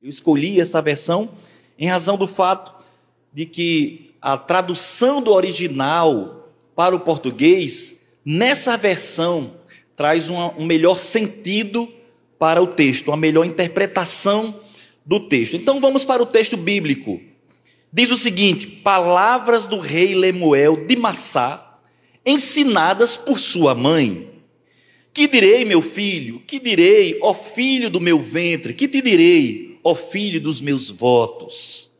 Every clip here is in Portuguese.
Eu escolhi essa versão em razão do fato de que a tradução do original para o português, nessa versão, traz uma, um melhor sentido para o texto, uma melhor interpretação do texto. Então vamos para o texto bíblico. Diz o seguinte: palavras do rei Lemuel de Massá, ensinadas por sua mãe. Que direi, meu filho? Que direi, ó filho do meu ventre? Que te direi, ó filho dos meus votos?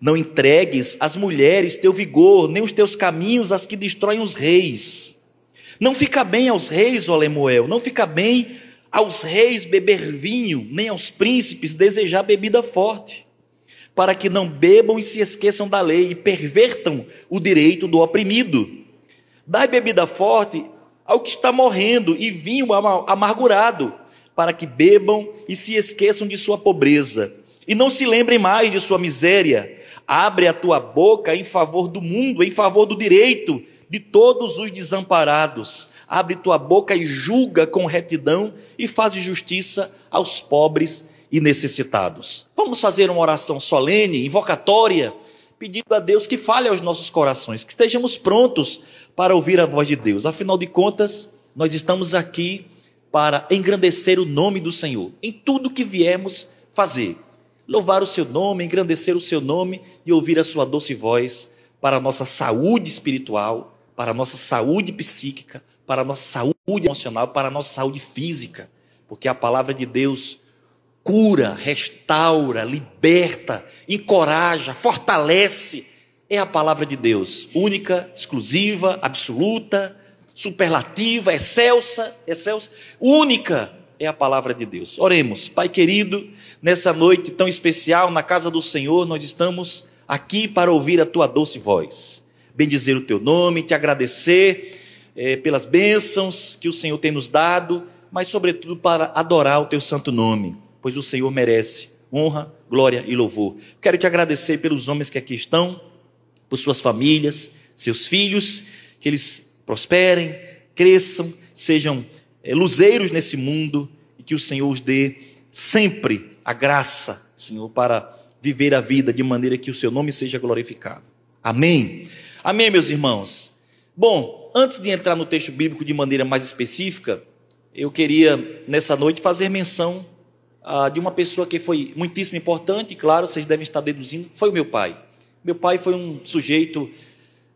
Não entregues às mulheres teu vigor, nem os teus caminhos às que destroem os reis. Não fica bem aos reis, ó Lemuel, não fica bem aos reis beber vinho, nem aos príncipes desejar bebida forte, para que não bebam e se esqueçam da lei e pervertam o direito do oprimido. Dai bebida forte ao que está morrendo e vinho amargurado, para que bebam e se esqueçam de sua pobreza, e não se lembrem mais de sua miséria. Abre a tua boca em favor do mundo, em favor do direito de todos os desamparados abre tua boca e julga com retidão e faz justiça aos pobres e necessitados. Vamos fazer uma oração solene, invocatória, pedindo a Deus que fale aos nossos corações, que estejamos prontos para ouvir a voz de Deus. Afinal de contas, nós estamos aqui para engrandecer o nome do Senhor em tudo que viemos fazer. Louvar o seu nome, engrandecer o seu nome e ouvir a sua doce voz para a nossa saúde espiritual, para a nossa saúde psíquica, para a nossa saúde emocional, para a nossa saúde física, porque a palavra de Deus cura, restaura, liberta, encoraja, fortalece. É a palavra de Deus, única, exclusiva, absoluta, superlativa, excelsa, excelsa, única é a palavra de Deus. Oremos, Pai querido, nessa noite tão especial na casa do Senhor, nós estamos aqui para ouvir a tua doce voz. Bendizer o teu nome, te agradecer é, pelas bênçãos que o Senhor tem nos dado, mas, sobretudo, para adorar o teu santo nome, pois o Senhor merece honra, glória e louvor. Quero te agradecer pelos homens que aqui estão, por suas famílias, seus filhos, que eles prosperem, cresçam, sejam é, luzeiros nesse mundo e que o Senhor os dê sempre a graça, Senhor, para viver a vida de maneira que o seu nome seja glorificado. Amém. Amém, meus irmãos. Bom, antes de entrar no texto bíblico de maneira mais específica, eu queria nessa noite fazer menção ah, de uma pessoa que foi muitíssimo importante, claro, vocês devem estar deduzindo, foi o meu pai. Meu pai foi um sujeito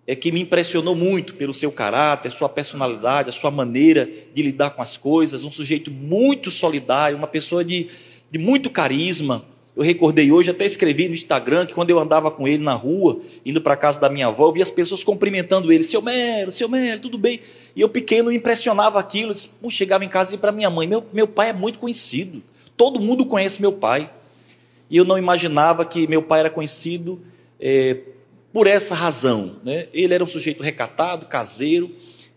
é, que me impressionou muito pelo seu caráter, sua personalidade, a sua maneira de lidar com as coisas, um sujeito muito solidário, uma pessoa de, de muito carisma, eu recordei hoje, até escrevi no Instagram que quando eu andava com ele na rua, indo para a casa da minha avó, eu via as pessoas cumprimentando ele, seu Mero, seu Mero, tudo bem? E eu pequeno impressionava aquilo, chegava em casa e para minha mãe, meu, meu pai é muito conhecido, todo mundo conhece meu pai. E eu não imaginava que meu pai era conhecido é, por essa razão. Né? Ele era um sujeito recatado, caseiro,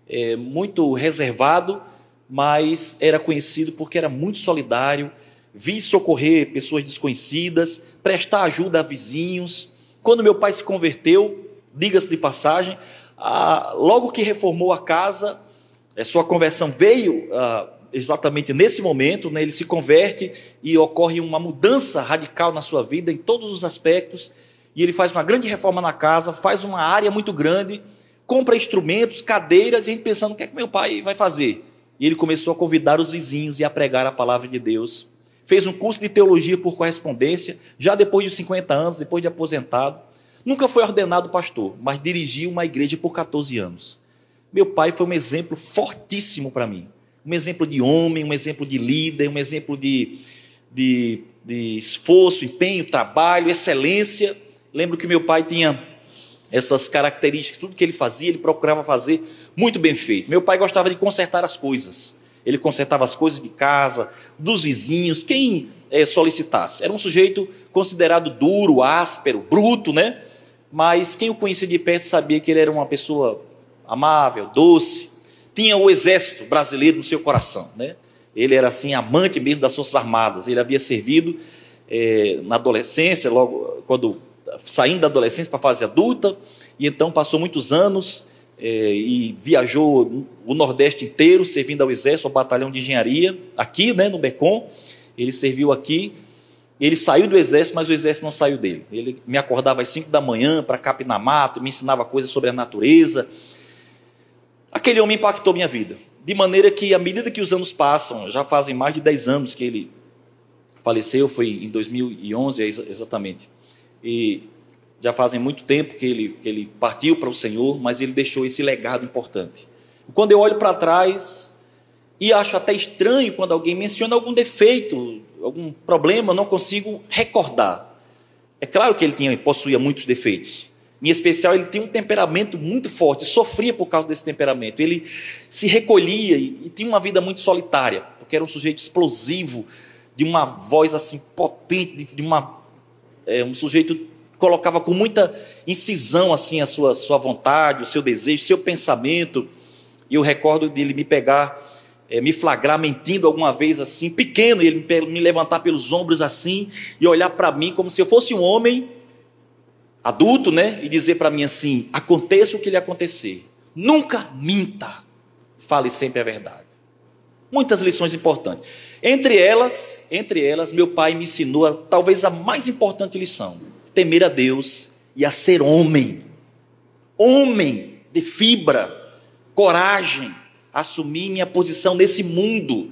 é, muito reservado, mas era conhecido porque era muito solidário, vi socorrer pessoas desconhecidas, prestar ajuda a vizinhos. Quando meu pai se converteu, diga-se de passagem, logo que reformou a casa, a sua conversão veio ah, exatamente nesse momento, né, ele se converte e ocorre uma mudança radical na sua vida, em todos os aspectos, e ele faz uma grande reforma na casa, faz uma área muito grande, compra instrumentos, cadeiras, e a gente pensando, o que é que meu pai vai fazer? E ele começou a convidar os vizinhos e a pregar a palavra de Deus fez um curso de teologia por correspondência, já depois de 50 anos, depois de aposentado. Nunca foi ordenado pastor, mas dirigiu uma igreja por 14 anos. Meu pai foi um exemplo fortíssimo para mim. Um exemplo de homem, um exemplo de líder, um exemplo de, de, de esforço, empenho, trabalho, excelência. Lembro que meu pai tinha essas características, tudo que ele fazia, ele procurava fazer muito bem feito. Meu pai gostava de consertar as coisas. Ele consertava as coisas de casa, dos vizinhos, quem é, solicitasse. Era um sujeito considerado duro, áspero, bruto, né? Mas quem o conhecia de perto sabia que ele era uma pessoa amável, doce. Tinha o exército brasileiro no seu coração, né? Ele era assim amante mesmo das forças armadas. Ele havia servido é, na adolescência, logo quando saindo da adolescência para a fase adulta, e então passou muitos anos é, e viajou o Nordeste inteiro, servindo ao Exército, ao Batalhão de Engenharia, aqui né, no Becom. Ele serviu aqui Ele saiu do exército, mas o exército não saiu dele. Ele me acordava às 5 da manhã para capinar mato, me ensinava coisas sobre a natureza. Aquele homem impactou minha vida. De maneira que, à medida que os anos passam, já fazem mais de 10 anos que ele faleceu, foi em 2011 exatamente. E já fazem muito tempo que ele, que ele partiu para o Senhor, mas ele deixou esse legado importante. Quando eu olho para trás, e acho até estranho quando alguém menciona algum defeito, algum problema, não consigo recordar. É claro que ele tinha, possuía muitos defeitos. Em especial, ele tinha um temperamento muito forte, sofria por causa desse temperamento. Ele se recolhia e, e tinha uma vida muito solitária, porque era um sujeito explosivo, de uma voz assim potente, de, de uma, é, um sujeito colocava com muita incisão assim a sua, sua vontade, o seu desejo, o seu pensamento. E eu recordo dele me pegar é, me flagrar mentindo alguma vez assim, pequeno, e ele me levantar pelos ombros assim e olhar para mim como se eu fosse um homem adulto, né? E dizer para mim assim: aconteça o que lhe acontecer, nunca minta, fale sempre a verdade. Muitas lições importantes. Entre elas, entre elas, meu pai me ensinou a, talvez a mais importante lição: temer a Deus e a ser homem. Homem de fibra, coragem, assumir minha posição nesse mundo,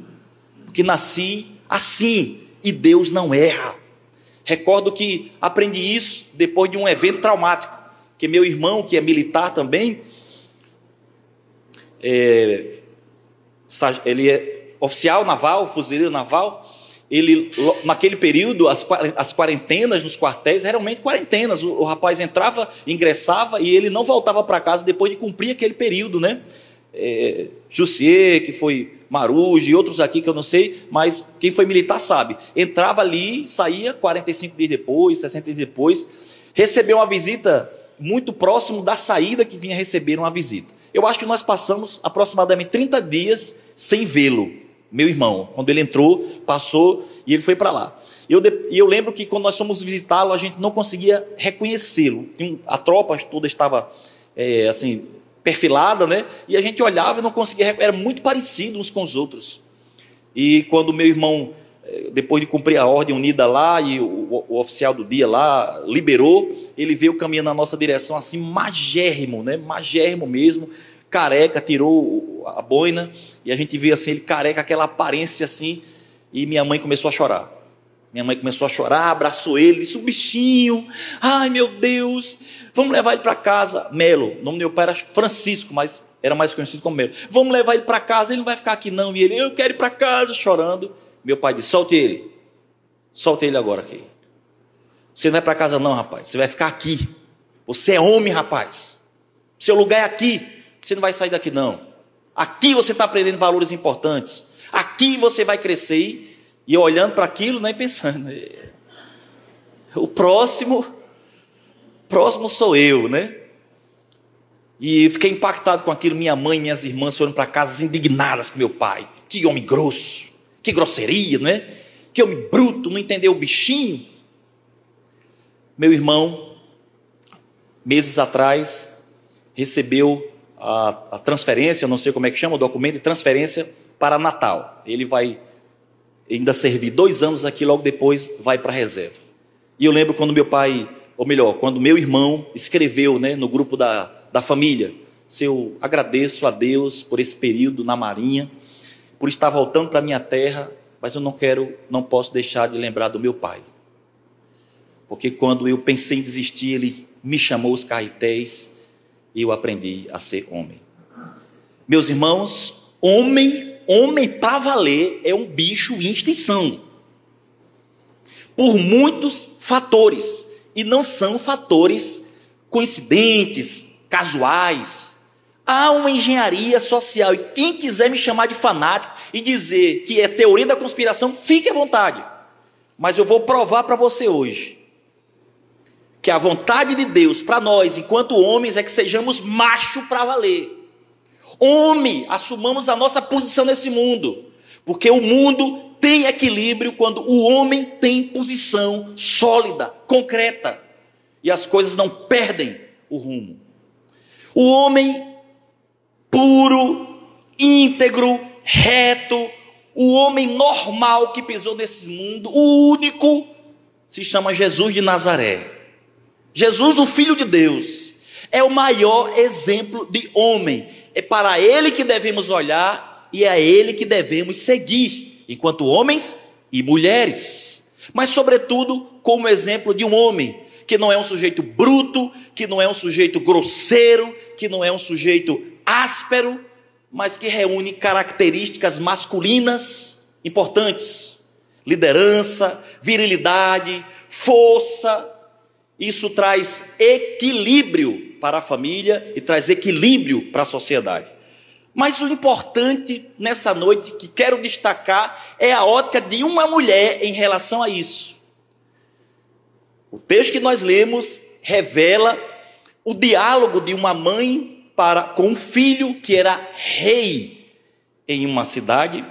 porque nasci assim e Deus não erra. Recordo que aprendi isso depois de um evento traumático, que meu irmão, que é militar também, é, ele é oficial naval, fuzileiro naval, ele, naquele período, as, as quarentenas nos quartéis, realmente quarentenas, o, o rapaz entrava, ingressava e ele não voltava para casa depois de cumprir aquele período, né? é, Jussier, que foi Marujo e outros aqui que eu não sei, mas quem foi militar sabe. Entrava ali, saía 45 dias depois, 60 dias depois, recebeu uma visita muito próximo da saída que vinha receber uma visita. Eu acho que nós passamos aproximadamente 30 dias sem vê-lo, meu irmão. Quando ele entrou, passou e ele foi para lá. Eu, e eu lembro que quando nós fomos visitá-lo, a gente não conseguia reconhecê-lo. A tropa toda estava é, assim perfilada, né? E a gente olhava e não conseguia, era muito parecido uns com os outros. E quando meu irmão, depois de cumprir a ordem unida lá, e o, o oficial do dia lá liberou, ele veio caminhando na nossa direção assim, magérrimo, né? Magérrimo mesmo, careca, tirou a boina, e a gente vê assim, ele careca, aquela aparência assim, e minha mãe começou a chorar. Minha mãe começou a chorar, abraçou ele, disse: o bichinho, ai meu Deus, vamos levar ele para casa. Melo, o nome do meu pai era Francisco, mas era mais conhecido como Melo. Vamos levar ele para casa, ele não vai ficar aqui não. E ele, eu quero ir para casa, chorando. Meu pai disse: solte ele, solte ele agora aqui. Você não vai para casa não, rapaz, você vai ficar aqui. Você é homem, rapaz. Seu lugar é aqui, você não vai sair daqui não. Aqui você está aprendendo valores importantes. Aqui você vai crescer e olhando para aquilo, né, pensando, o próximo, próximo sou eu, né? E fiquei impactado com aquilo. Minha mãe e minhas irmãs foram para casa indignadas com meu pai. Que homem grosso, que grosseria, né? Que homem bruto, não entendeu o bichinho. Meu irmão, meses atrás, recebeu a, a transferência, não sei como é que chama, o documento de transferência para Natal. Ele vai ainda servir dois anos aqui, logo depois vai para a reserva. E eu lembro quando meu pai, ou melhor, quando meu irmão escreveu né, no grupo da, da família, se eu agradeço a Deus por esse período na Marinha, por estar voltando para minha terra, mas eu não quero, não posso deixar de lembrar do meu pai. Porque quando eu pensei em desistir, ele me chamou os carretéis e eu aprendi a ser homem. Meus irmãos, homem homem para valer é um bicho em extinção. Por muitos fatores. E não são fatores coincidentes, casuais. Há uma engenharia social. E quem quiser me chamar de fanático e dizer que é teoria da conspiração, fique à vontade. Mas eu vou provar para você hoje que a vontade de Deus para nós, enquanto homens, é que sejamos macho para valer. Homem, assumamos a nossa posição nesse mundo, porque o mundo tem equilíbrio quando o homem tem posição sólida, concreta, e as coisas não perdem o rumo. O homem puro, íntegro, reto, o homem normal que pisou nesse mundo, o único, se chama Jesus de Nazaré. Jesus, o Filho de Deus, é o maior exemplo de homem. É para ele que devemos olhar e é a ele que devemos seguir, enquanto homens e mulheres. Mas, sobretudo, como exemplo de um homem que não é um sujeito bruto, que não é um sujeito grosseiro, que não é um sujeito áspero, mas que reúne características masculinas importantes: liderança, virilidade, força. Isso traz equilíbrio para a família e traz equilíbrio para a sociedade. Mas o importante nessa noite que quero destacar é a ótica de uma mulher em relação a isso. O texto que nós lemos revela o diálogo de uma mãe para com um filho que era rei em uma cidade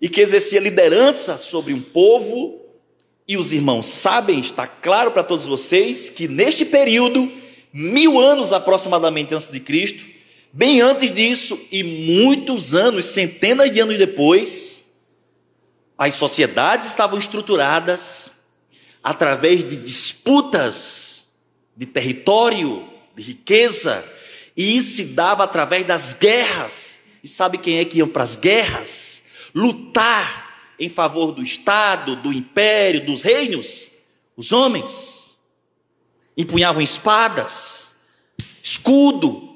e que exercia liderança sobre um povo. E os irmãos sabem, está claro para todos vocês, que neste período, mil anos aproximadamente antes de Cristo, bem antes disso e muitos anos, centenas de anos depois, as sociedades estavam estruturadas através de disputas de território, de riqueza, e isso se dava através das guerras. E sabe quem é que iam para as guerras? Lutar em favor do Estado, do império, dos reinos? Os homens. Empunhavam espadas, escudo,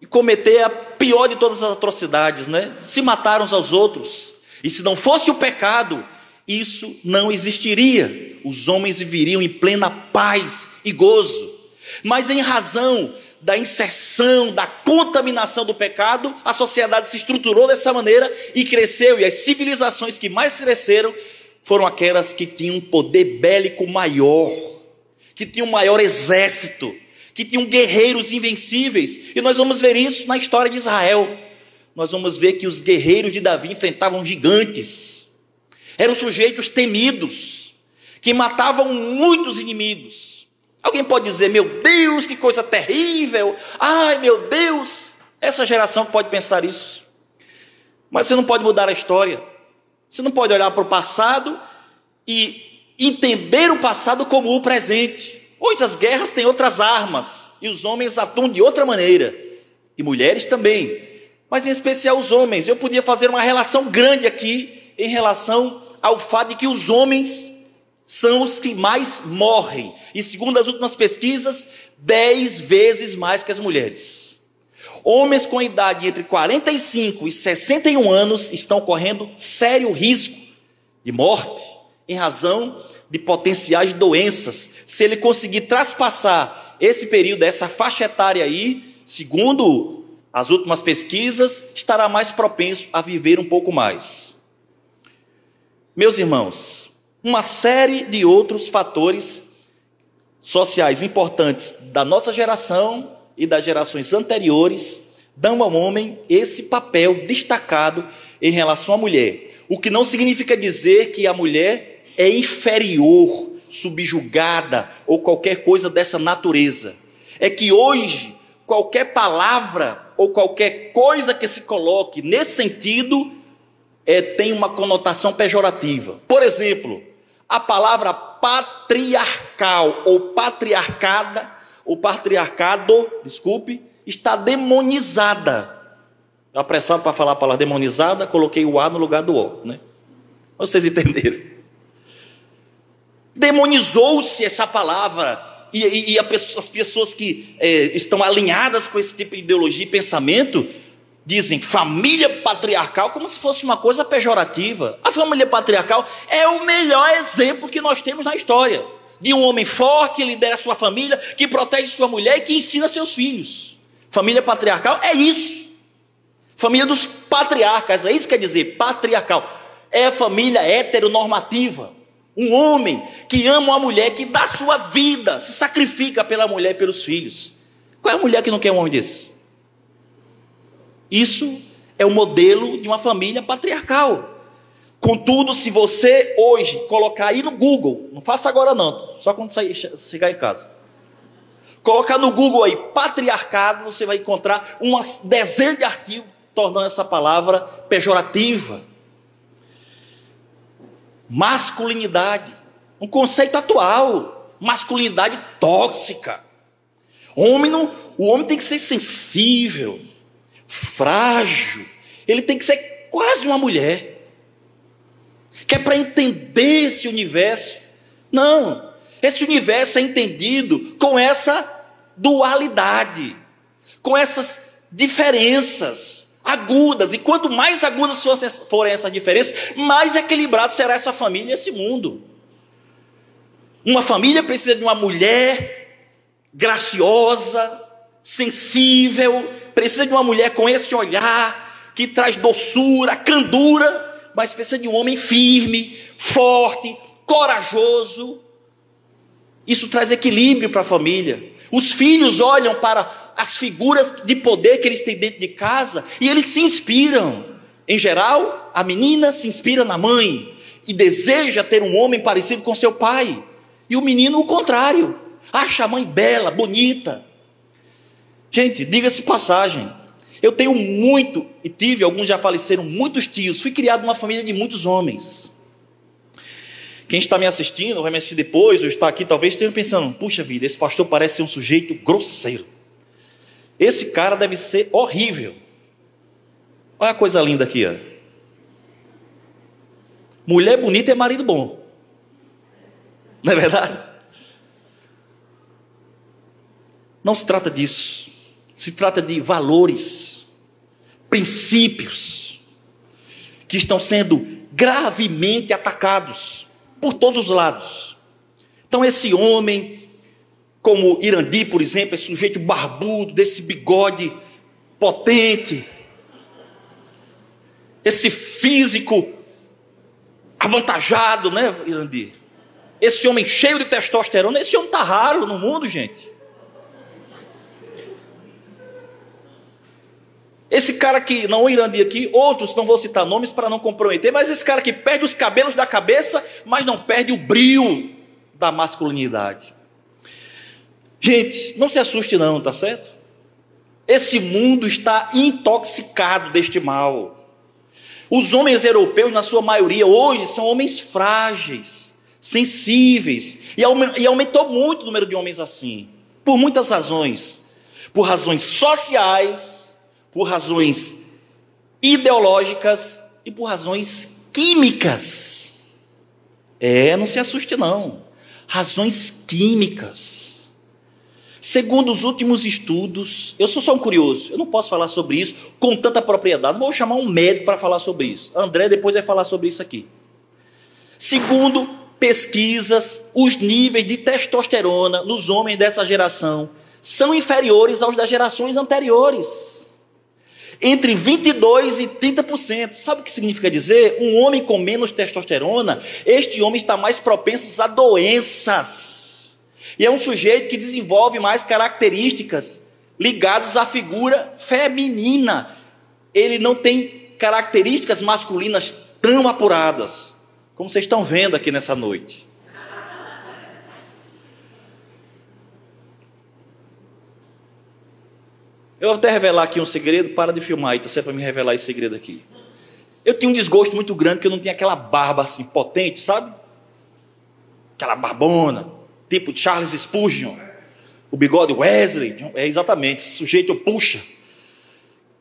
e cometer a pior de todas as atrocidades, né? Se mataram uns aos outros. E se não fosse o pecado, isso não existiria. Os homens viveriam em plena paz e gozo. Mas em razão da inserção, da contaminação do pecado, a sociedade se estruturou dessa maneira e cresceu. E as civilizações que mais cresceram foram aquelas que tinham um poder bélico maior, que tinham um maior exército, que tinham guerreiros invencíveis. E nós vamos ver isso na história de Israel. Nós vamos ver que os guerreiros de Davi enfrentavam gigantes eram sujeitos temidos, que matavam muitos inimigos. Alguém pode dizer, meu Deus, que coisa terrível! Ai, meu Deus! Essa geração pode pensar isso. Mas você não pode mudar a história. Você não pode olhar para o passado e entender o passado como o presente. Hoje as guerras têm outras armas e os homens atuam de outra maneira, e mulheres também, mas em especial os homens. Eu podia fazer uma relação grande aqui em relação ao fato de que os homens são os que mais morrem, e segundo as últimas pesquisas, dez vezes mais que as mulheres. Homens com idade entre 45 e 61 anos estão correndo sério risco de morte em razão de potenciais doenças. Se ele conseguir traspassar esse período, essa faixa etária aí, segundo as últimas pesquisas, estará mais propenso a viver um pouco mais. Meus irmãos, uma série de outros fatores sociais importantes da nossa geração e das gerações anteriores dão ao homem esse papel destacado em relação à mulher. O que não significa dizer que a mulher é inferior, subjugada ou qualquer coisa dessa natureza. É que hoje, qualquer palavra ou qualquer coisa que se coloque nesse sentido é, tem uma conotação pejorativa. Por exemplo, a palavra patriarcal ou patriarcada, ou patriarcado, desculpe, está demonizada. Apressado para falar a palavra demonizada, coloquei o A no lugar do O, né? Vocês entenderam? Demonizou-se essa palavra. E, e, e as pessoas que é, estão alinhadas com esse tipo de ideologia e pensamento dizem família patriarcal como se fosse uma coisa pejorativa. A família patriarcal é o melhor exemplo que nós temos na história de um homem forte que lidera sua família, que protege sua mulher e que ensina seus filhos. Família patriarcal é isso. Família dos patriarcas, é isso que quer dizer, patriarcal. É a família heteronormativa. Um homem que ama uma mulher, que dá sua vida, se sacrifica pela mulher e pelos filhos. Qual é a mulher que não quer um homem desse? Isso é o modelo de uma família patriarcal. Contudo, se você hoje colocar aí no Google, não faça agora não, só quando sair, chegar em casa. Colocar no Google aí patriarcado, você vai encontrar uma dezena de artigos tornando essa palavra pejorativa. Masculinidade. Um conceito atual, masculinidade tóxica. Homem não, o homem tem que ser sensível, frágil. Ele tem que ser quase uma mulher. Que é para entender esse universo. Não, esse universo é entendido com essa dualidade, com essas diferenças agudas. E quanto mais agudas forem essas diferenças, mais equilibrado será essa família esse mundo. Uma família precisa de uma mulher graciosa, sensível, precisa de uma mulher com esse olhar que traz doçura, candura, mas precisa de um homem firme, forte, corajoso. Isso traz equilíbrio para a família. Os filhos olham para as figuras de poder que eles têm dentro de casa e eles se inspiram. Em geral, a menina se inspira na mãe e deseja ter um homem parecido com seu pai. E o menino, o contrário, acha a mãe bela, bonita. Gente, diga-se passagem. Eu tenho muito, e tive, alguns já faleceram, muitos tios. Fui criado numa família de muitos homens. Quem está me assistindo, vai me assistir depois, ou está aqui, talvez esteja pensando: puxa vida, esse pastor parece ser um sujeito grosseiro. Esse cara deve ser horrível. Olha a coisa linda aqui, ó. Mulher bonita é marido bom. Não é verdade? Não se trata disso. Se trata de valores, princípios, que estão sendo gravemente atacados por todos os lados. Então, esse homem, como Irandi, por exemplo, esse sujeito barbudo, desse bigode potente, esse físico avantajado, né, Irandi? Esse homem cheio de testosterona, esse homem está raro no mundo, gente. Esse cara que, não irandi aqui, outros não vou citar nomes para não comprometer, mas esse cara que perde os cabelos da cabeça, mas não perde o brilho da masculinidade. Gente, não se assuste não, tá certo? Esse mundo está intoxicado deste mal. Os homens europeus, na sua maioria, hoje são homens frágeis, sensíveis, e aumentou muito o número de homens assim, por muitas razões. Por razões sociais, por razões ideológicas e por razões químicas. É, não se assuste não. Razões químicas. Segundo os últimos estudos, eu sou só um curioso, eu não posso falar sobre isso com tanta propriedade. Não vou chamar um médico para falar sobre isso. André depois vai falar sobre isso aqui. Segundo pesquisas, os níveis de testosterona nos homens dessa geração são inferiores aos das gerações anteriores entre 22% e 30%. Sabe o que significa dizer? Um homem com menos testosterona, este homem está mais propenso a doenças. E é um sujeito que desenvolve mais características ligadas à figura feminina. Ele não tem características masculinas tão apuradas, como vocês estão vendo aqui nessa noite. Eu vou até revelar aqui um segredo, para de filmar aí, tá certo para me revelar esse segredo aqui. Eu tinha um desgosto muito grande porque eu não tinha aquela barba assim potente, sabe? Aquela barbona, tipo Charles Spurgeon, o bigode Wesley, é exatamente, sujeito puxa.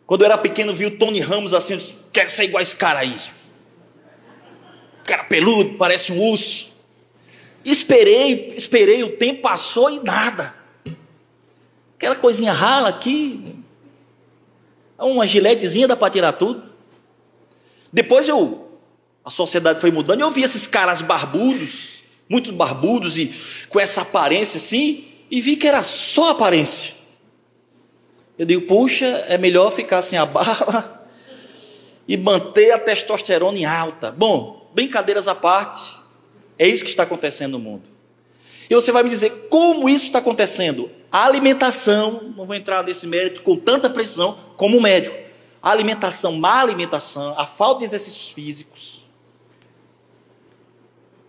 Quando eu era pequeno, vi o Tony Ramos assim, eu disse, quero ser igual a esse cara aí. Cara peludo, parece um urso. Esperei, esperei, o tempo passou e nada. Aquela coisinha rala aqui, uma giletezinha dá para tirar tudo. Depois eu, a sociedade foi mudando e eu vi esses caras barbudos, muitos barbudos e com essa aparência assim, e vi que era só aparência. Eu digo, puxa, é melhor ficar sem a barba e manter a testosterona em alta. Bom, brincadeiras à parte, é isso que está acontecendo no mundo. E você vai me dizer como isso está acontecendo? A alimentação, não vou entrar nesse mérito com tanta precisão como o médico. A alimentação, má alimentação, a falta de exercícios físicos,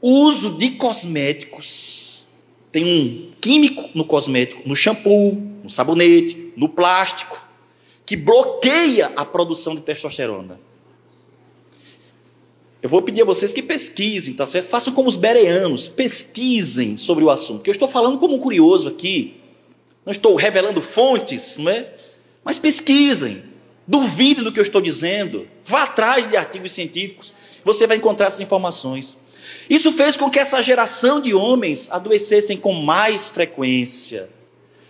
o uso de cosméticos. Tem um químico no cosmético, no shampoo, no sabonete, no plástico, que bloqueia a produção de testosterona. Eu vou pedir a vocês que pesquisem, tá certo? Façam como os bereanos, pesquisem sobre o assunto. Que eu estou falando como um curioso aqui. Não estou revelando fontes, não é? Mas pesquisem. Duvidem do que eu estou dizendo. Vá atrás de artigos científicos. Você vai encontrar essas informações. Isso fez com que essa geração de homens adoecessem com mais frequência.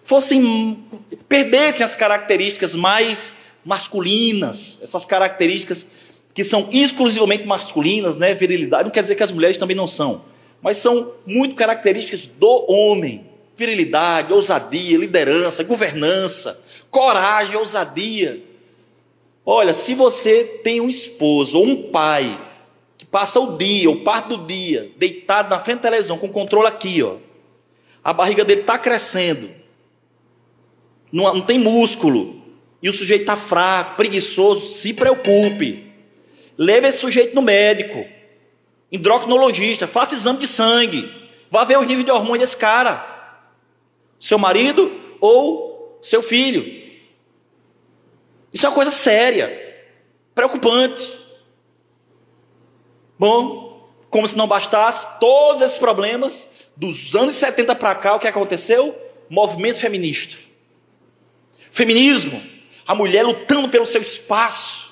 Fossem perdessem as características mais masculinas, essas características que são exclusivamente masculinas, né? Virilidade, não quer dizer que as mulheres também não são, mas são muito características do homem: virilidade, ousadia, liderança, governança, coragem, ousadia. Olha, se você tem um esposo ou um pai que passa o dia, ou parte do dia, deitado na frente da televisão, com o controle aqui, ó, a barriga dele está crescendo, não, não tem músculo, e o sujeito está fraco, preguiçoso, se preocupe. Leve esse sujeito no médico, endocrinologista, faça exame de sangue, vá ver os níveis de hormônio desse cara. Seu marido ou seu filho. Isso é uma coisa séria, preocupante. Bom, como se não bastasse todos esses problemas, dos anos 70 para cá, o que aconteceu? Movimento feminista. Feminismo, a mulher lutando pelo seu espaço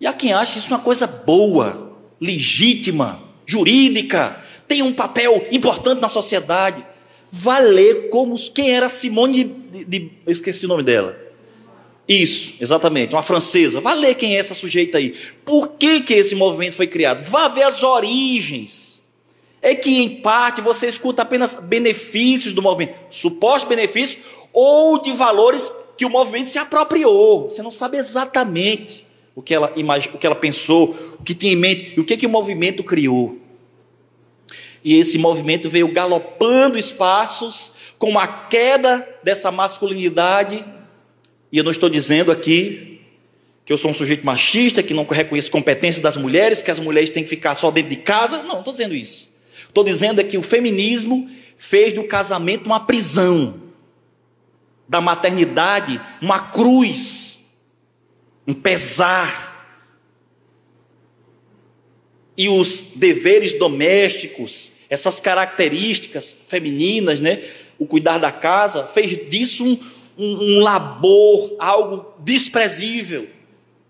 e há quem acha isso uma coisa boa, legítima, jurídica, tem um papel importante na sociedade. Valer como quem era Simone de, de, eu esqueci o nome dela. Isso, exatamente, uma francesa. Vá ler quem é essa sujeita aí. Por que, que esse movimento foi criado? Vá ver as origens. É que, em parte, você escuta apenas benefícios do movimento, supostos benefícios, ou de valores que o movimento se apropriou. Você não sabe exatamente o que ela, imag... o que ela pensou, o que tinha em mente e o que, que o movimento criou. E esse movimento veio galopando espaços com a queda dessa masculinidade. E eu não estou dizendo aqui que eu sou um sujeito machista, que não reconheço competência das mulheres, que as mulheres têm que ficar só dentro de casa. Não, não estou dizendo isso. Estou dizendo é que o feminismo fez do casamento uma prisão, da maternidade uma cruz um pesar. E os deveres domésticos, essas características femininas, né? O cuidar da casa, fez disso um, um, um labor, algo desprezível.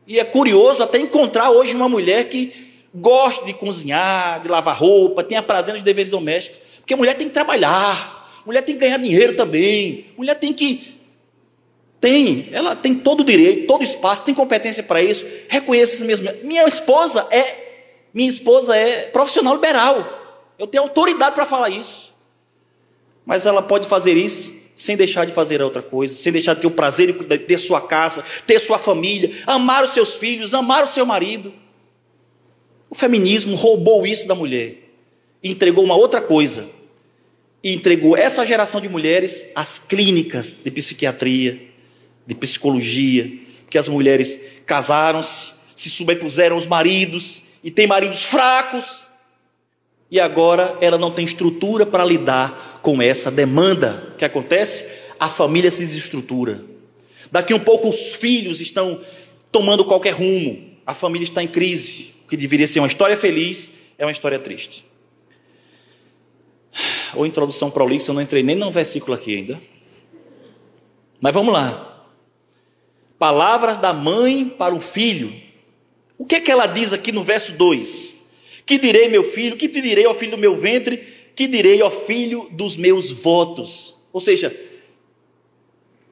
E é curioso até encontrar hoje uma mulher que gosta de cozinhar, de lavar roupa, tenha prazer nos deveres domésticos. Porque a mulher tem que trabalhar, mulher tem que ganhar dinheiro também, mulher tem que tem, ela tem todo o direito, todo o espaço, tem competência para isso. Reconheça isso mesmo. Minha esposa é, minha esposa é profissional liberal. Eu tenho autoridade para falar isso. Mas ela pode fazer isso sem deixar de fazer outra coisa, sem deixar de ter o prazer de ter sua casa, ter sua família, amar os seus filhos, amar o seu marido. O feminismo roubou isso da mulher e entregou uma outra coisa. E entregou essa geração de mulheres às clínicas de psiquiatria, de psicologia, que as mulheres casaram-se, se submepuseram aos maridos e têm maridos fracos, e agora ela não tem estrutura para lidar com essa demanda. O que acontece? A família se desestrutura. Daqui um pouco os filhos estão tomando qualquer rumo, a família está em crise. O que deveria ser uma história feliz é uma história triste. Ou introdução prolixa, eu não entrei nem no versículo aqui ainda. Mas vamos lá. Palavras da mãe para o filho. O que é que ela diz aqui no verso 2? Que direi, meu filho? Que te direi ao filho do meu ventre? Que direi ao filho dos meus votos? Ou seja,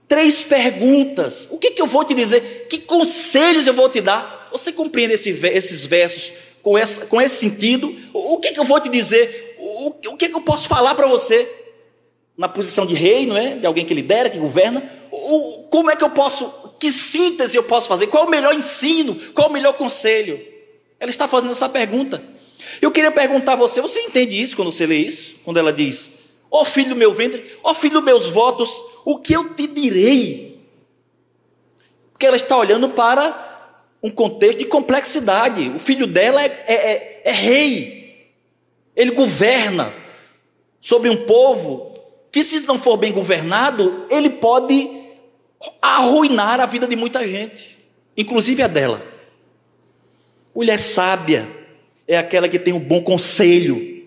três perguntas. O que, que eu vou te dizer? Que conselhos eu vou te dar? Você compreende esse, esses versos com, essa, com esse sentido? O que, que eu vou te dizer? O, o que, que eu posso falar para você? Na posição de rei, não é? De alguém que lidera, que governa. O, como é que eu posso que síntese eu posso fazer? Qual o melhor ensino? Qual o melhor conselho? Ela está fazendo essa pergunta. Eu queria perguntar a você: você entende isso quando você lê isso? Quando ela diz: Ó oh, filho do meu ventre, ó oh, filho dos meus votos, o que eu te direi? Porque ela está olhando para um contexto de complexidade. O filho dela é, é, é, é rei, ele governa sobre um povo que, se não for bem governado, ele pode arruinar a vida de muita gente, inclusive a dela. Mulher sábia, é aquela que tem um bom conselho.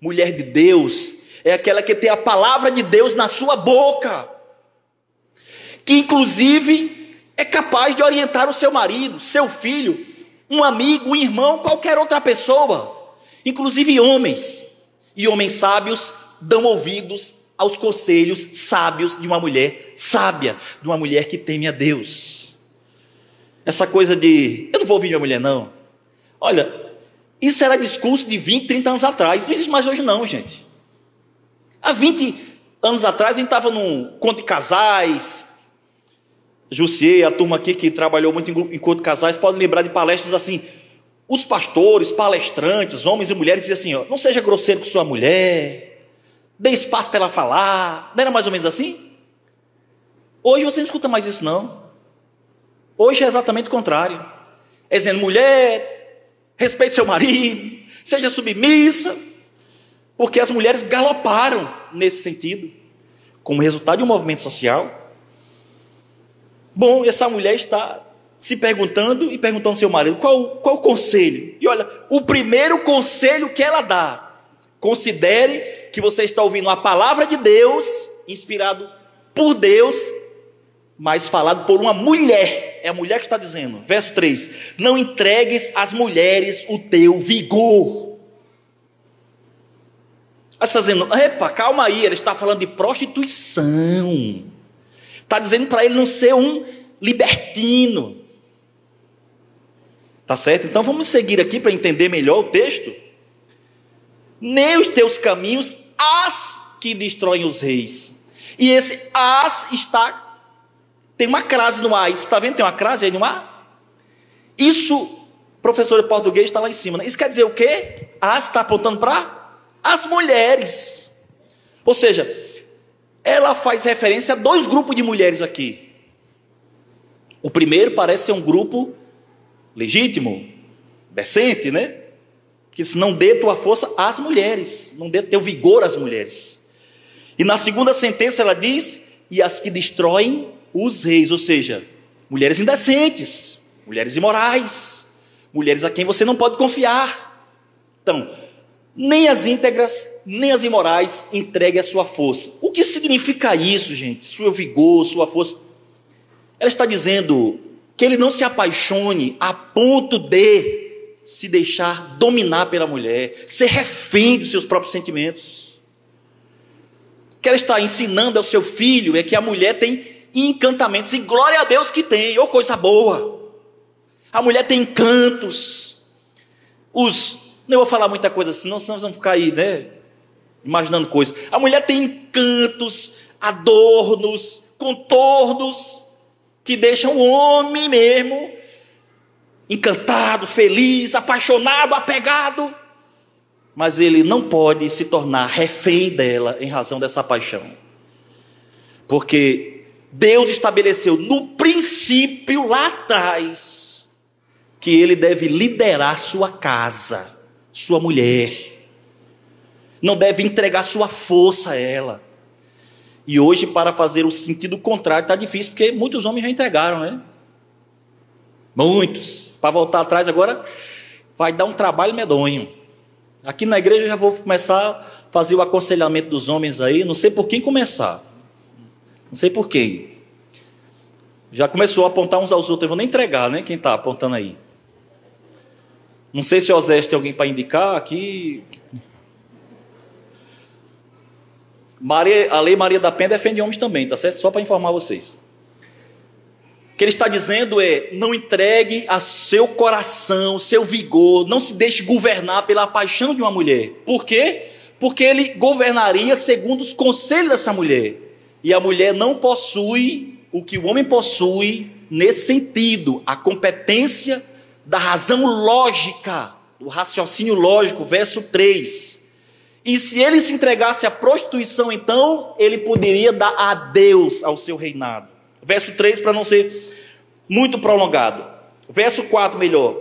Mulher de Deus é aquela que tem a palavra de Deus na sua boca. Que inclusive é capaz de orientar o seu marido, seu filho, um amigo, um irmão, qualquer outra pessoa, inclusive homens. E homens sábios dão ouvidos aos conselhos sábios de uma mulher sábia, de uma mulher que teme a Deus. Essa coisa de eu não vou ouvir minha mulher, não. Olha, isso era discurso de 20, 30 anos atrás. Não existe mais hoje, não, gente. Há 20 anos atrás, a gente estava num conto de casais. Jussier, a turma aqui que trabalhou muito em, conto de casais, pode lembrar de palestras assim. Os pastores, palestrantes, homens e mulheres diziam assim: ó, não seja grosseiro com sua mulher, dê espaço para ela falar. Não era mais ou menos assim? Hoje você não escuta mais isso, não. Hoje é exatamente o contrário. É dizendo, mulher, respeite seu marido, seja submissa, porque as mulheres galoparam nesse sentido, como resultado de um movimento social. Bom, essa mulher está se perguntando e perguntando ao seu marido qual, qual o conselho. E olha, o primeiro conselho que ela dá: considere que você está ouvindo a palavra de Deus, inspirado por Deus, mas falado por uma mulher. É a mulher que está dizendo. Verso 3: Não entregues às mulheres o teu vigor. Está dizendo, epa, calma aí, ele está falando de prostituição. Está dizendo para ele não ser um libertino. Tá certo? Então vamos seguir aqui para entender melhor o texto nem os teus caminhos, as que destroem os reis. E esse as está. Tem uma crase no A. Está vendo? Tem uma crase aí no A? Isso, professor de português está lá em cima. Né? Isso quer dizer o quê? As está apontando para as mulheres. Ou seja, ela faz referência a dois grupos de mulheres aqui. O primeiro parece ser um grupo legítimo, decente, né? Que não dê tua força às mulheres, não dê teu vigor às mulheres. E na segunda sentença ela diz: e as que destroem os reis, ou seja, mulheres indecentes, mulheres imorais, mulheres a quem você não pode confiar. Então, nem as íntegras, nem as imorais entregue a sua força. O que significa isso, gente? Seu vigor, sua força. Ela está dizendo que ele não se apaixone a ponto de se deixar dominar pela mulher, ser refém dos seus próprios sentimentos. O que ela está ensinando ao seu filho é que a mulher tem encantamentos, e glória a Deus que tem, ou oh, coisa boa. A mulher tem encantos. Os, não vou falar muita coisa assim, senão nós vamos ficar aí, né? Imaginando coisas. A mulher tem encantos, adornos, contornos, que deixam o homem mesmo encantado, feliz, apaixonado, apegado, mas ele não pode se tornar refém dela em razão dessa paixão. Porque Deus estabeleceu no princípio lá atrás que ele deve liderar sua casa, sua mulher. Não deve entregar sua força a ela. E hoje, para fazer o sentido contrário, está difícil, porque muitos homens já entregaram, né? Muitos. Para voltar atrás agora, vai dar um trabalho medonho. Aqui na igreja eu já vou começar a fazer o aconselhamento dos homens aí. Não sei por quem começar. Não sei por quem. Já começou a apontar uns aos outros. Eu vou nem entregar, né? Quem está apontando aí. Não sei se o Osés tem alguém para indicar aqui. Maria, a lei Maria da Penha defende homens também, tá certo? Só para informar vocês que ele está dizendo é: não entregue a seu coração, seu vigor, não se deixe governar pela paixão de uma mulher. Por quê? Porque ele governaria segundo os conselhos dessa mulher. E a mulher não possui o que o homem possui nesse sentido, a competência da razão lógica, do raciocínio lógico, verso 3. E se ele se entregasse à prostituição, então ele poderia dar adeus ao seu reinado. Verso 3, para não ser muito prolongado. Verso 4, melhor.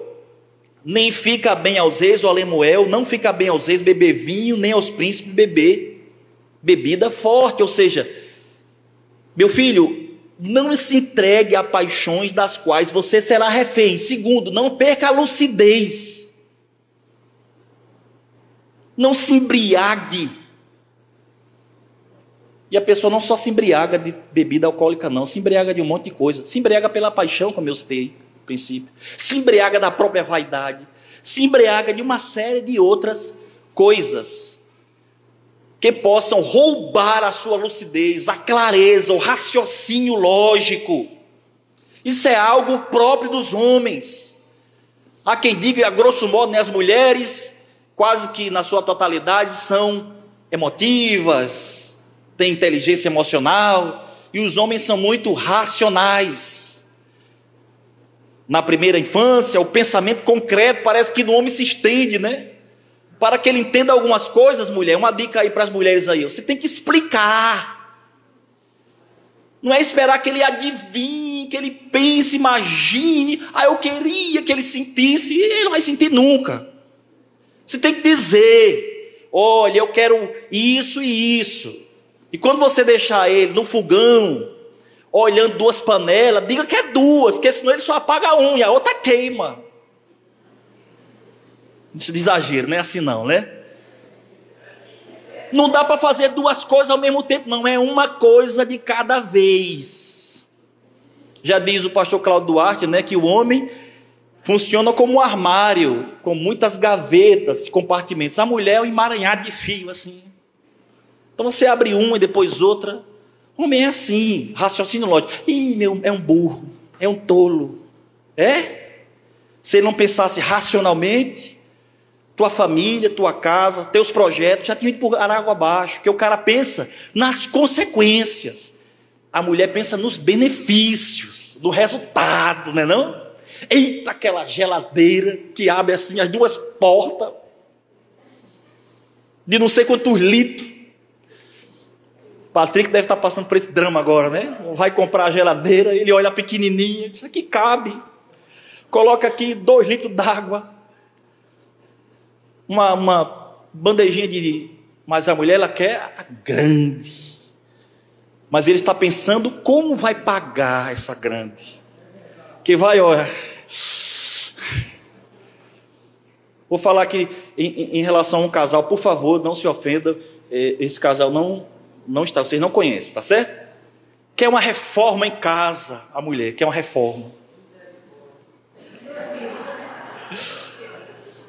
Nem fica bem aos reis, o Alemuel, não fica bem aos reis beber vinho, nem aos príncipes beber bebida forte. Ou seja, meu filho, não se entregue a paixões das quais você será refém. Segundo, não perca a lucidez. Não se embriague. E a pessoa não só se embriaga de bebida alcoólica, não, se embriaga de um monte de coisa. Se embriaga pela paixão, como eu citei no princípio. Se embriaga da própria vaidade. Se embriaga de uma série de outras coisas que possam roubar a sua lucidez, a clareza, o raciocínio lógico. Isso é algo próprio dos homens. Há quem diga, a grosso modo, né, as mulheres, quase que na sua totalidade, são emotivas, têm inteligência emocional, e os homens são muito racionais. Na primeira infância, o pensamento concreto parece que no homem se estende, né? Para que ele entenda algumas coisas, mulher, uma dica aí para as mulheres aí, você tem que explicar. Não é esperar que ele adivinhe, que ele pense, imagine. Ah, eu queria que ele sentisse. E ele não vai sentir nunca. Você tem que dizer: olha, eu quero isso e isso. E quando você deixar ele no fogão, olhando duas panelas, diga que é duas, porque senão ele só apaga uma e a outra queima. Isso de exagero, não é assim não, né? Não dá para fazer duas coisas ao mesmo tempo, não, é uma coisa de cada vez. Já diz o pastor Claudio Duarte, né, que o homem funciona como um armário, com muitas gavetas, compartimentos. A mulher é um emaranhado de fio, assim. Então você abre uma e depois outra. Homem é assim, raciocínio lógico. Ih, meu, é um burro, é um tolo. É? Se ele não pensasse racionalmente, tua família, tua casa, teus projetos já tinham ido por água abaixo, porque o cara pensa nas consequências. A mulher pensa nos benefícios, do resultado, não é não? Eita, aquela geladeira que abre assim as duas portas, de não sei quantos litros. Patrick deve estar passando por esse drama agora, né? Vai comprar a geladeira, ele olha pequenininha, isso aqui cabe. Coloca aqui dois litros d'água uma, uma bandejinha de. Mas a mulher ela quer a grande. Mas ele está pensando como vai pagar essa grande. Que vai, olha. Vou falar aqui em, em, relação a um casal, por favor, não se ofenda. É, esse casal não, não está, vocês não conhecem, tá certo? Quer uma reforma em casa, a mulher, quer uma reforma.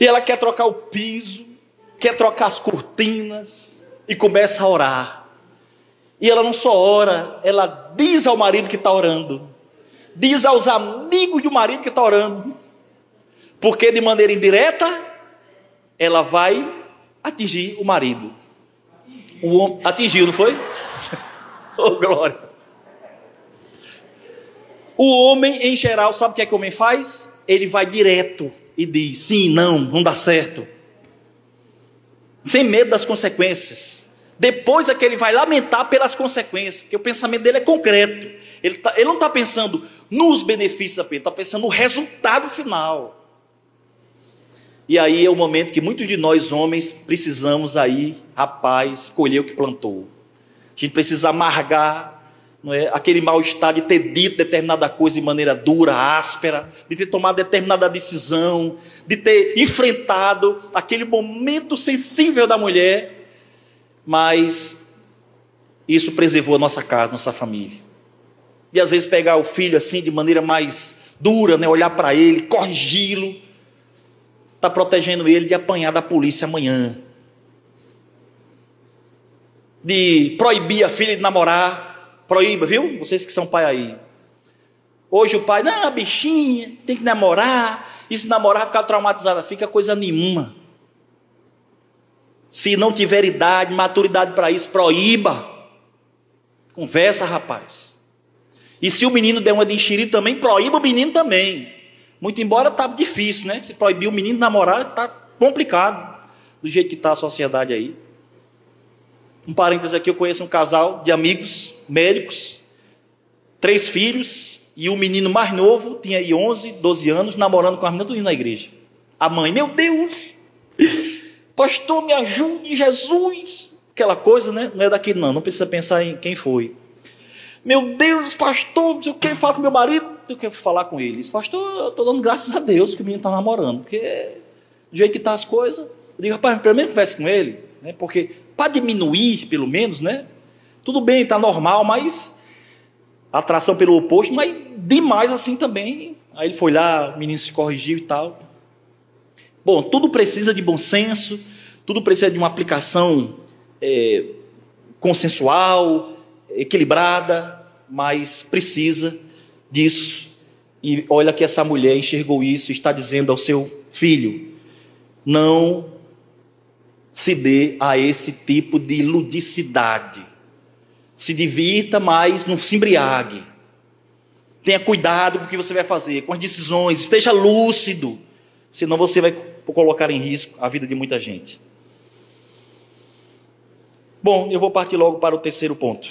E ela quer trocar o piso, quer trocar as cortinas e começa a orar. E ela não só ora, ela diz ao marido que está orando, diz aos amigos do marido que está orando, porque de maneira indireta ela vai atingir o marido. O homem atingiu, não foi? oh, glória. O homem, em geral, sabe o que é que o homem faz? Ele vai direto e diz sim, não, não dá certo. Sem medo das consequências. Depois é que ele vai lamentar pelas consequências, porque o pensamento dele é concreto. Ele, tá, ele não está pensando nos benefícios apenas, está pensando no resultado final. E aí é o momento que muitos de nós homens precisamos aí, rapaz, colher o que plantou. A gente precisa amargar não é? aquele mal-estar de ter dito determinada coisa de maneira dura, áspera, de ter tomado determinada decisão, de ter enfrentado aquele momento sensível da mulher, mas isso preservou a nossa casa, nossa família. E às vezes pegar o filho assim de maneira mais dura, né? olhar para ele, corrigi-lo, está protegendo ele de apanhar da polícia amanhã, de proibir a filha de namorar, Proíba, viu? Vocês que são pai aí. Hoje o pai, não, bichinha, tem que namorar. Isso namorar, ficar traumatizada, fica coisa nenhuma. Se não tiver idade, maturidade para isso, proíba. Conversa, rapaz. E se o menino der uma de enxerido também, proíba o menino também. Muito embora tá difícil, né? Se proibir o menino namorar, tá complicado. Do jeito que está a sociedade aí. Um parênteses aqui, eu conheço um casal de amigos, médicos, três filhos, e o menino mais novo tinha aí 11, 12 anos, namorando com a menina do na igreja. A mãe, meu Deus, pastor, me ajude, Jesus. Aquela coisa, né? Não é daqui, não, não precisa pensar em quem foi. Meu Deus, pastor, não sei o que, fala com meu marido, eu quero falar com ele. Pastor, eu estou dando graças a Deus que o menino está namorando, porque do jeito que estão tá as coisas, Eu digo, rapaz, pelo menos converse com ele, né? porque para diminuir, pelo menos, né? Tudo bem, está normal, mas atração pelo oposto, mas demais assim também. Aí ele foi lá, o menino se corrigiu e tal. Bom, tudo precisa de bom senso, tudo precisa de uma aplicação é, consensual, equilibrada, mas precisa disso. E olha que essa mulher enxergou isso e está dizendo ao seu filho: não se dê a esse tipo de ludicidade. Se divirta, mas não se embriague. Tenha cuidado com o que você vai fazer, com as decisões, esteja lúcido, senão você vai colocar em risco a vida de muita gente. Bom, eu vou partir logo para o terceiro ponto.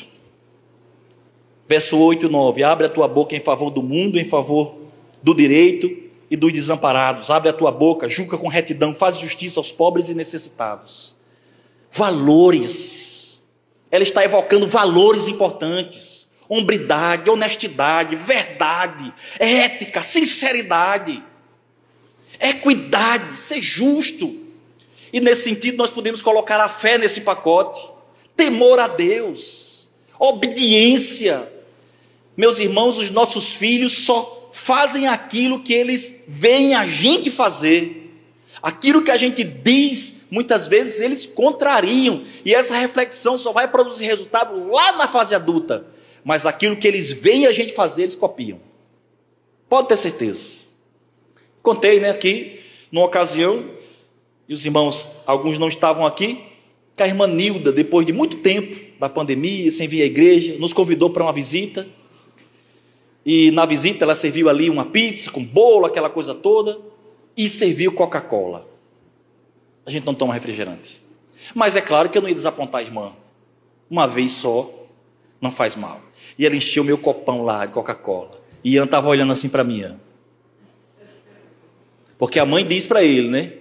Verso 8 e 9: Abre a tua boca em favor do mundo, em favor do direito e dos desamparados. Abre a tua boca, julga com retidão, faz justiça aos pobres e necessitados. Valores. Ela está evocando valores importantes: hombridade, honestidade, verdade, ética, sinceridade, equidade, ser justo. E nesse sentido, nós podemos colocar a fé nesse pacote, temor a Deus, obediência. Meus irmãos, os nossos filhos só fazem aquilo que eles veem a gente fazer. Aquilo que a gente diz, muitas vezes eles contrariam. E essa reflexão só vai produzir resultado lá na fase adulta. Mas aquilo que eles veem a gente fazer, eles copiam. Pode ter certeza. Contei, né, aqui, numa ocasião, e os irmãos, alguns não estavam aqui, que a irmã Nilda, depois de muito tempo da pandemia, sem vir à igreja, nos convidou para uma visita. E na visita ela serviu ali uma pizza com bolo, aquela coisa toda, e serviu Coca-Cola. A gente não toma refrigerante. Mas é claro que eu não ia desapontar a irmã. Uma vez só, não faz mal. E ela encheu meu copão lá de Coca-Cola. E Ian estava olhando assim para mim. Porque a mãe diz para ele, né?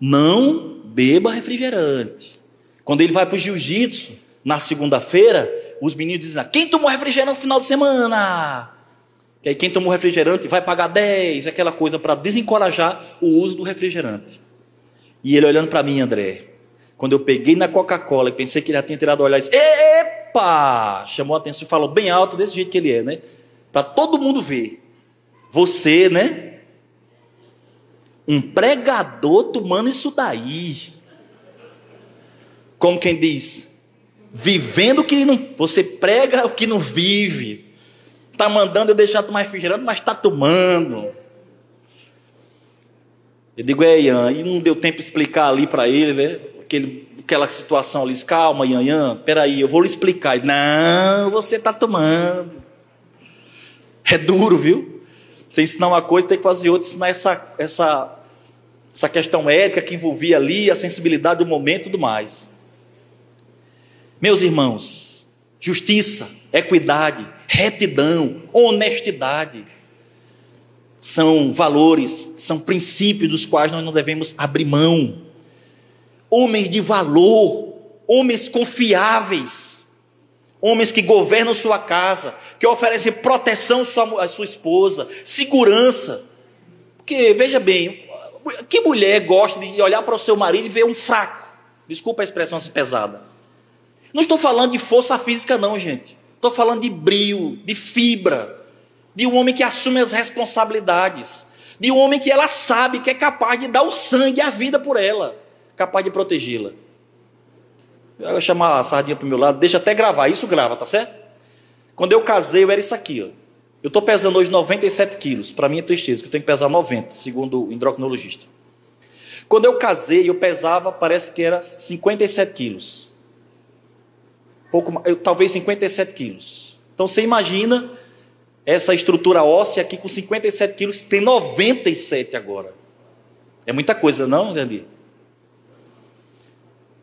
Não beba refrigerante. Quando ele vai para o jiu-jitsu, na segunda-feira, os meninos dizem: quem tomou refrigerante no final de semana? Que aí quem tomou refrigerante vai pagar 10, aquela coisa para desencorajar o uso do refrigerante. E ele olhando para mim, André, quando eu peguei na Coca-Cola e pensei que ele já tinha tirado o olhar, disse, epa! Chamou a atenção e falou bem alto, desse jeito que ele é, né? Para todo mundo ver. Você, né? Um pregador tomando isso daí. Como quem diz, vivendo o que não. Você prega o que não vive. Está mandando eu deixar tomar refrigerante, mas está tomando. Eu digo, é, Ian, e não deu tempo de explicar ali para ele, né? Aquele, aquela situação ali, calma, Ian, Ian, peraí, eu vou lhe explicar. Não, você está tomando. É duro, viu? Você ensinar uma coisa, tem que fazer outra, ensinar essa, essa, essa questão ética que envolvia ali, a sensibilidade do momento e tudo mais. Meus irmãos, justiça, equidade, retidão, honestidade. São valores, são princípios dos quais nós não devemos abrir mão. Homens de valor, homens confiáveis, homens que governam sua casa, que oferecem proteção à sua esposa, segurança. Porque, veja bem, que mulher gosta de olhar para o seu marido e ver um fraco? Desculpa a expressão assim pesada. Não estou falando de força física, não, gente. Estou falando de brio, de fibra, de um homem que assume as responsabilidades, de um homem que ela sabe que é capaz de dar o sangue e a vida por ela, capaz de protegê-la. Eu vou chamar a sardinha para o meu lado, deixa até gravar, isso grava, tá certo? Quando eu casei, eu era isso aqui, ó. Eu estou pesando hoje 97 quilos. Para mim é tristeza, que eu tenho que pesar 90, segundo o endocrinologista. Quando eu casei, eu pesava, parece que era 57 quilos pouco, talvez 57 quilos. Então você imagina essa estrutura óssea aqui com 57 quilos, tem 97 agora. É muita coisa, não, Jandir?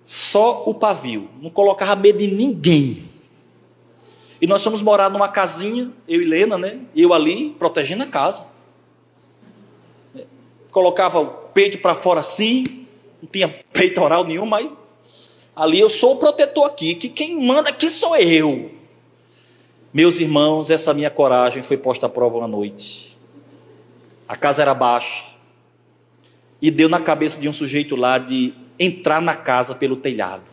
Só o pavio, não colocava medo em ninguém. E nós fomos morar numa casinha, eu e Helena, né? Eu ali, protegendo a casa. Colocava o peito para fora assim, não tinha peitoral nenhum, mas Ali eu sou o protetor aqui, que quem manda aqui sou eu. Meus irmãos, essa minha coragem foi posta à prova uma noite. A casa era baixa. E deu na cabeça de um sujeito lá de entrar na casa pelo telhado.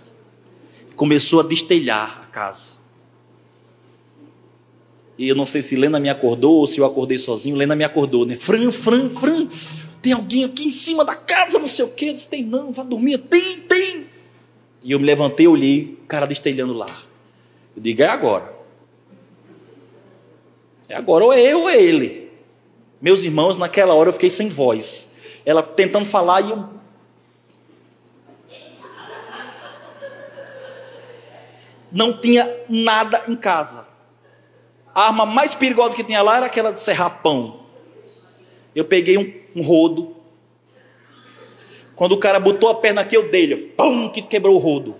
Começou a destelhar a casa. E eu não sei se Lena me acordou ou se eu acordei sozinho. Lena me acordou, né? Fran, Fran, Fran, tem alguém aqui em cima da casa, não sei o quê. Eu disse, tem não, vá dormir. Tem, tem. E eu me levantei, olhei, o cara destelhando lá. Eu digo, é agora. É agora, ou é eu ou é ele. Meus irmãos, naquela hora eu fiquei sem voz. Ela tentando falar e eu. Não tinha nada em casa. A arma mais perigosa que tinha lá era aquela de serrar pão. Eu peguei um, um rodo. Quando o cara botou a perna aqui, eu dei-lhe. Pum! Que quebrou o rodo.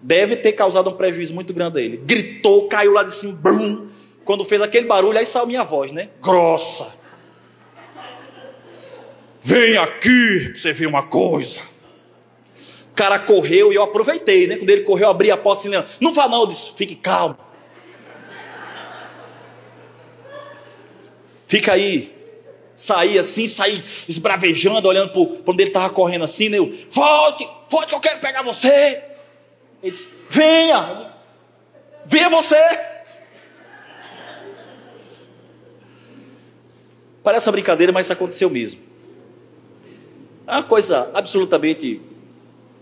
Deve ter causado um prejuízo muito grande a ele. Gritou, caiu lá de cima. Bum! Quando fez aquele barulho, aí saiu minha voz, né? Grossa. Vem aqui, você vê uma coisa. O cara correu e eu aproveitei, né? Quando ele correu, eu abri a porta assim, não vá não, eu disse, fique calmo. Fica aí. Saí assim, saí esbravejando, olhando para onde ele estava correndo assim, né? Eu, volte, volte que eu quero pegar você. Ele disse, venha, venha você. Parece uma brincadeira, mas isso aconteceu mesmo. É uma coisa absolutamente,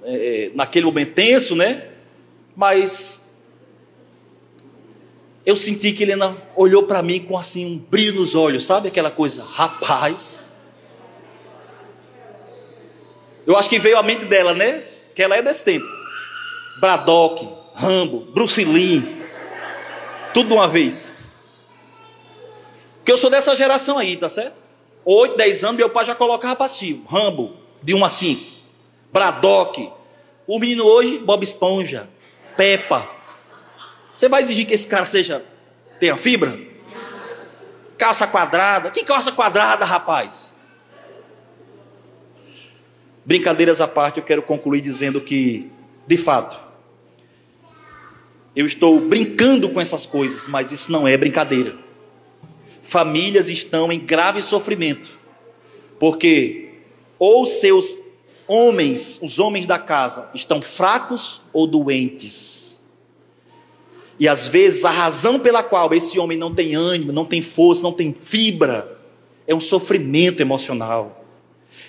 é, é naquele momento tenso, né? Mas eu senti que Helena olhou para mim com assim um brilho nos olhos, sabe aquela coisa, rapaz. Eu acho que veio à mente dela, né? Que ela é desse tempo. Braddock, Rambo, Bruce Lee, tudo de uma vez. Porque eu sou dessa geração aí, tá certo? Oito, dez anos, meu pai já colocava passivo. Rambo, de 1 a 5. Braddock. O menino hoje, Bob Esponja, Peppa, você vai exigir que esse cara seja tenha fibra? Calça quadrada. Que calça quadrada, rapaz? Brincadeiras à parte, eu quero concluir dizendo que, de fato, eu estou brincando com essas coisas, mas isso não é brincadeira. Famílias estão em grave sofrimento, porque ou seus homens, os homens da casa, estão fracos ou doentes e às vezes a razão pela qual esse homem não tem ânimo, não tem força, não tem fibra, é um sofrimento emocional.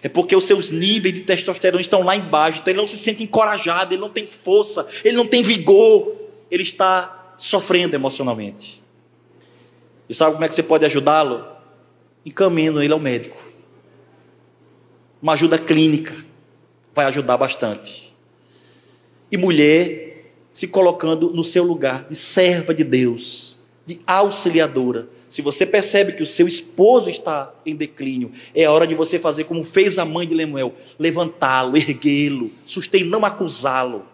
É porque os seus níveis de testosterona estão lá embaixo, então ele não se sente encorajado, ele não tem força, ele não tem vigor, ele está sofrendo emocionalmente. E sabe como é que você pode ajudá-lo? Encaminhando ele ao médico. Uma ajuda clínica vai ajudar bastante. E mulher se colocando no seu lugar de serva de Deus, de auxiliadora. Se você percebe que o seu esposo está em declínio, é a hora de você fazer como fez a mãe de Lemuel: levantá-lo, erguê-lo, sustentar, não acusá-lo.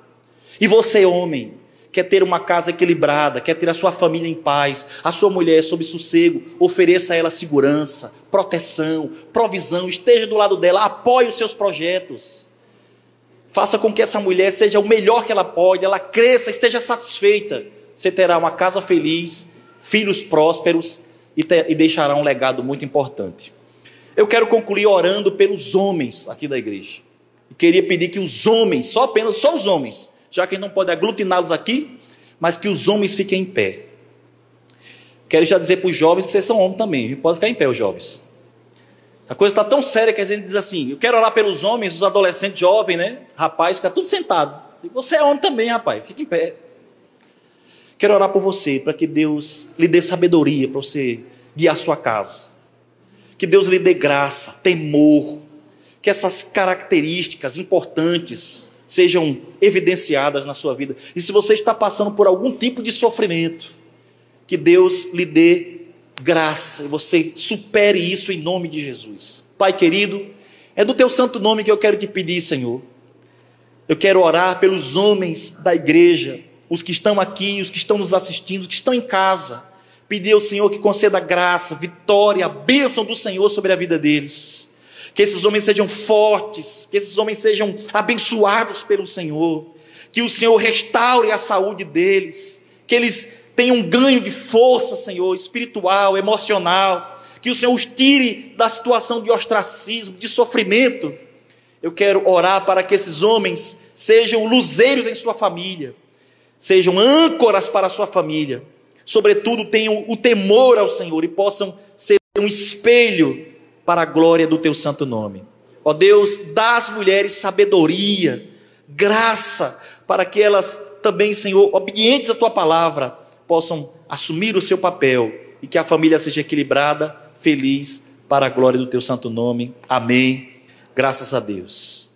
E você, homem, quer ter uma casa equilibrada, quer ter a sua família em paz, a sua mulher sob sossego, ofereça a ela segurança, proteção, provisão, esteja do lado dela, apoie os seus projetos. Faça com que essa mulher seja o melhor que ela pode, ela cresça, esteja satisfeita. Você terá uma casa feliz, filhos prósperos e, e deixará um legado muito importante. Eu quero concluir orando pelos homens aqui da igreja. Queria pedir que os homens, só apenas só os homens, já que não pode aglutiná-los aqui, mas que os homens fiquem em pé. Quero já dizer para os jovens que vocês são homens também, pode ficar em pé os jovens. A coisa está tão séria que a gente diz assim: eu quero orar pelos homens, os adolescentes jovens, né? Rapaz, fica tudo sentado. E você é homem também, rapaz, fica em pé. Quero orar por você, para que Deus lhe dê sabedoria para você guiar sua casa. Que Deus lhe dê graça, temor, que essas características importantes sejam evidenciadas na sua vida. E se você está passando por algum tipo de sofrimento, que Deus lhe dê graça e você supere isso em nome de Jesus. Pai querido, é do teu santo nome que eu quero te pedir, Senhor. Eu quero orar pelos homens da igreja, os que estão aqui, os que estão nos assistindo, os que estão em casa. Pedir ao Senhor que conceda graça, vitória, a bênção do Senhor sobre a vida deles. Que esses homens sejam fortes, que esses homens sejam abençoados pelo Senhor. Que o Senhor restaure a saúde deles, que eles tenham um ganho de força, Senhor, espiritual, emocional, que o Senhor os tire da situação de ostracismo, de sofrimento, Eu quero orar para que esses homens sejam luzeiros em sua família, sejam âncoras para a sua família, sobretudo tenham o temor ao Senhor e possam ser um espelho para a glória do teu santo nome. Ó Deus, dá às mulheres sabedoria, graça, para que elas também, Senhor, obedientes à tua palavra, possam assumir o seu papel e que a família seja equilibrada, feliz, para a glória do teu santo nome. Amém. Graças a Deus.